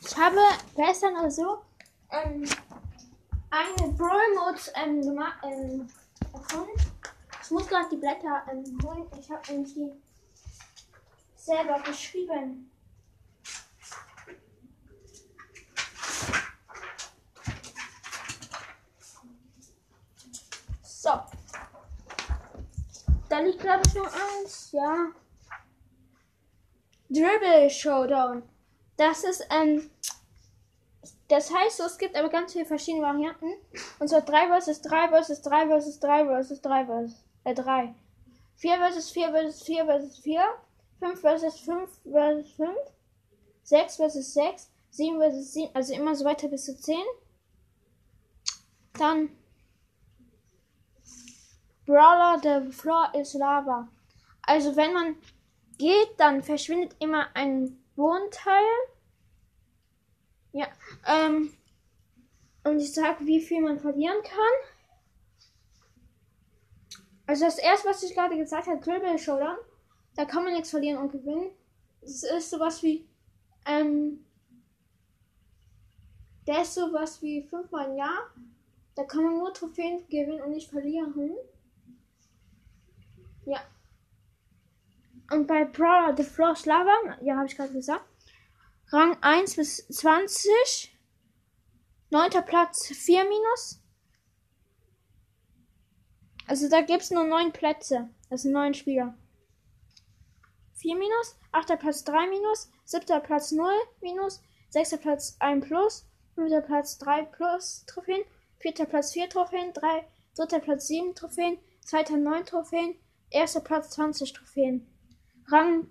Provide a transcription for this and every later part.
Ich habe gestern oder so ähm, eine Brawl Mode ähm, gemacht, ähm, erfunden. Ich muss gerade die Blätter ähm, holen. Ich habe nämlich die selber geschrieben. So. Da liegt glaube ich noch eins, ja. Dribble Showdown. Das ist, ähm, das heißt so, es gibt aber ganz viele verschiedene Varianten. Und zwar 3 vs 3 vs 3 vs 3 vs 3 vs äh 3. 4 vs 4 vs 4 vs 4. 5 vs 5 vs 5. 6 vs 6. 7 vs 7. Also immer so weiter bis zu 10. Dann Brawler, the floor is lava. Also wenn man geht, dann verschwindet immer ein Wohnteil. Ja, ähm, und ich sage, wie viel man verlieren kann. Also das erste, was ich gerade gesagt habe, Dribble Showdown, da kann man nichts verlieren und gewinnen. Es ist sowas wie, ähm, der ist sowas wie fünfmal im Jahr. Da kann man nur Trophäen gewinnen und nicht verlieren. Ja. Und bei Brawler The Floor Lava, ja, habe ich gerade gesagt, Rang 1 bis 20, 9. Platz 4 minus. Also da gibt es nur 9 Plätze. Das sind 9 Spieler. 4 minus, 8. Platz 3 minus, 7. Platz 0 minus, 6. Platz 1 plus, 5. Platz 3 plus Trophäen, 4. Platz 4 Trophäen, 3. 3. Platz 7 Trophäen, 2. 9 Trophäen, 1. Platz 20 Trophäen. Rang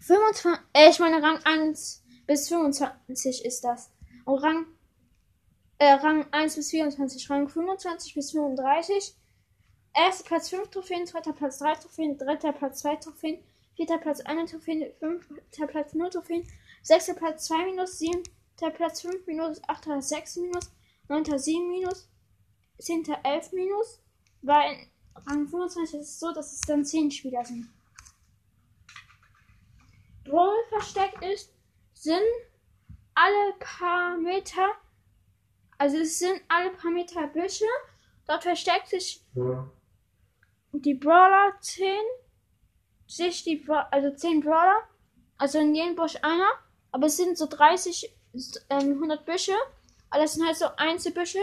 25, äh, ich meine Rang 1 bis 25 ist das. Und Rang, äh, Rang 1 bis 24, Rang 25 bis 35. Erster Platz 5 Trophäen, zweiter Platz 3 Trophäen, dritter Platz 2 Trophäen, vierter Platz 1 Trophäen, fünfter Platz 0 Trophäen, sechster Platz 2 minus, siebter Platz 5 minus, achter 6 minus, neunter 7 minus, zehnter 11 minus. Weil Rang 25 ist es so, dass es dann 10 Spieler sind. Brawl versteckt ist, sind alle paar Meter, also es sind alle paar Meter Büsche. Dort versteckt sich ja. die Brawler 10, sich die, also 10 Brawler, also in jedem Busch einer, aber es sind so 30, ähm, 100 Büsche, alles sind halt so Einzelbüsche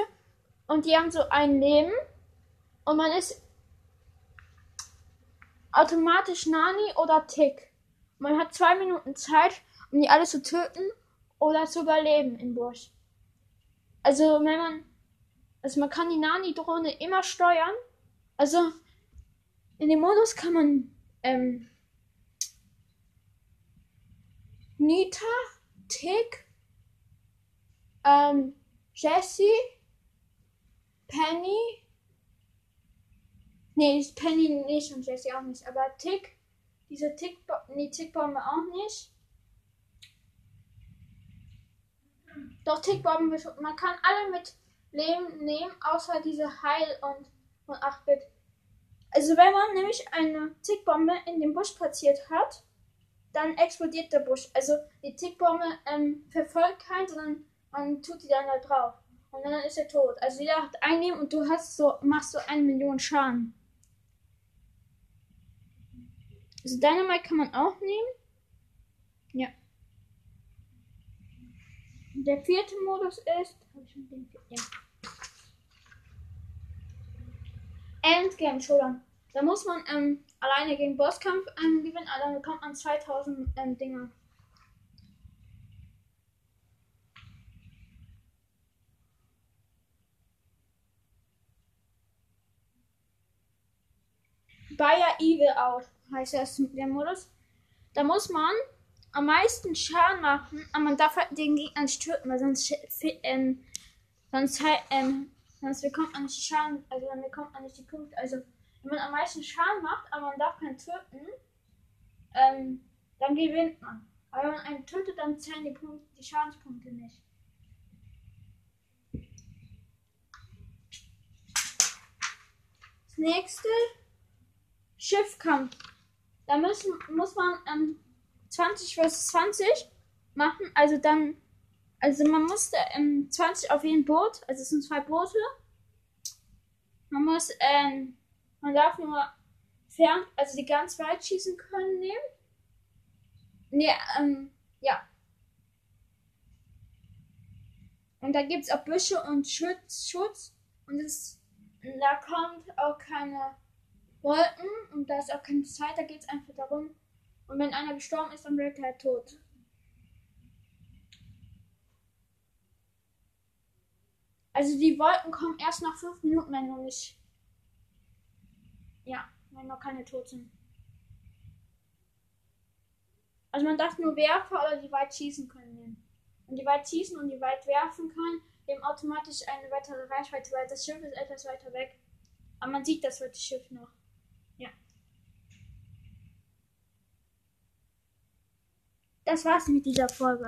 und die haben so ein Leben und man ist automatisch Nani oder Tick. Man hat zwei Minuten Zeit, um die alle zu töten oder zu überleben im Busch. Also wenn man, also man kann die Nani-Drohne immer steuern. Also in dem Modus kann man ähm, Nita, Tick, ähm, Jessie, Penny, nee, Penny nicht und Jessie auch nicht, aber Tick, diese Tickbombe, nee, Tickbombe auch nicht. Doch Tickbomben, man kann alle mit Leben nehmen, außer diese Heil- und, und 8-Bit. Also wenn man nämlich eine Tickbombe in den Busch platziert hat, dann explodiert der Busch. Also die Tickbombe ähm, verfolgt keinen, sondern man tut die dann da drauf. Und dann ist er tot. Also jeder hat einnehmen und du hast so, machst so eine Million Schaden. Also Dynamite kann man auch nehmen. Ja. Der vierte Modus ist. Endgame Showdown. Da muss man ähm, alleine gegen Bosskampf ähm, gewinnen, aber dann bekommt man 2000 ähm, Dinger. Bayer Evil out heißt das der Modus. Da muss man am meisten Schaden machen, aber man darf halt den Gegner nicht töten, weil sonst, ähm, sonst, ähm, sonst bekommt man nicht Schaden, also dann bekommt man nicht die Punkte. Also wenn man am meisten Schaden macht, aber man darf keinen töten, ähm, dann gewinnt man. Aber wenn man einen tötet, dann zählen die, Punkte, die Schadenspunkte nicht. Das nächste Schiffkampf. Da müssen, muss man ähm, 20 vs 20 machen. Also dann, also man musste ähm, 20 auf jeden Boot, also es sind zwei Boote. Man muss, ähm, man darf nur fern, also die ganz weit schießen können nehmen. Nee, ähm, ja. Und da gibt es auch Büsche und Schutz, Schutz. Und es, da kommt auch keine Wolken und da ist auch keine Zeit, da geht es einfach darum. Und wenn einer gestorben ist, dann wird er tot. Also die Wolken kommen erst nach fünf Minuten, wenn noch nicht. Ja, wenn noch keine tot sind. Also man darf nur Werfer oder die weit schießen können. Und die weit schießen und die weit werfen kann, eben automatisch eine weitere Reichweite, weil das Schiff ist etwas weiter weg. Aber man sieht das zweite Schiff noch. Das war's mit dieser Folge.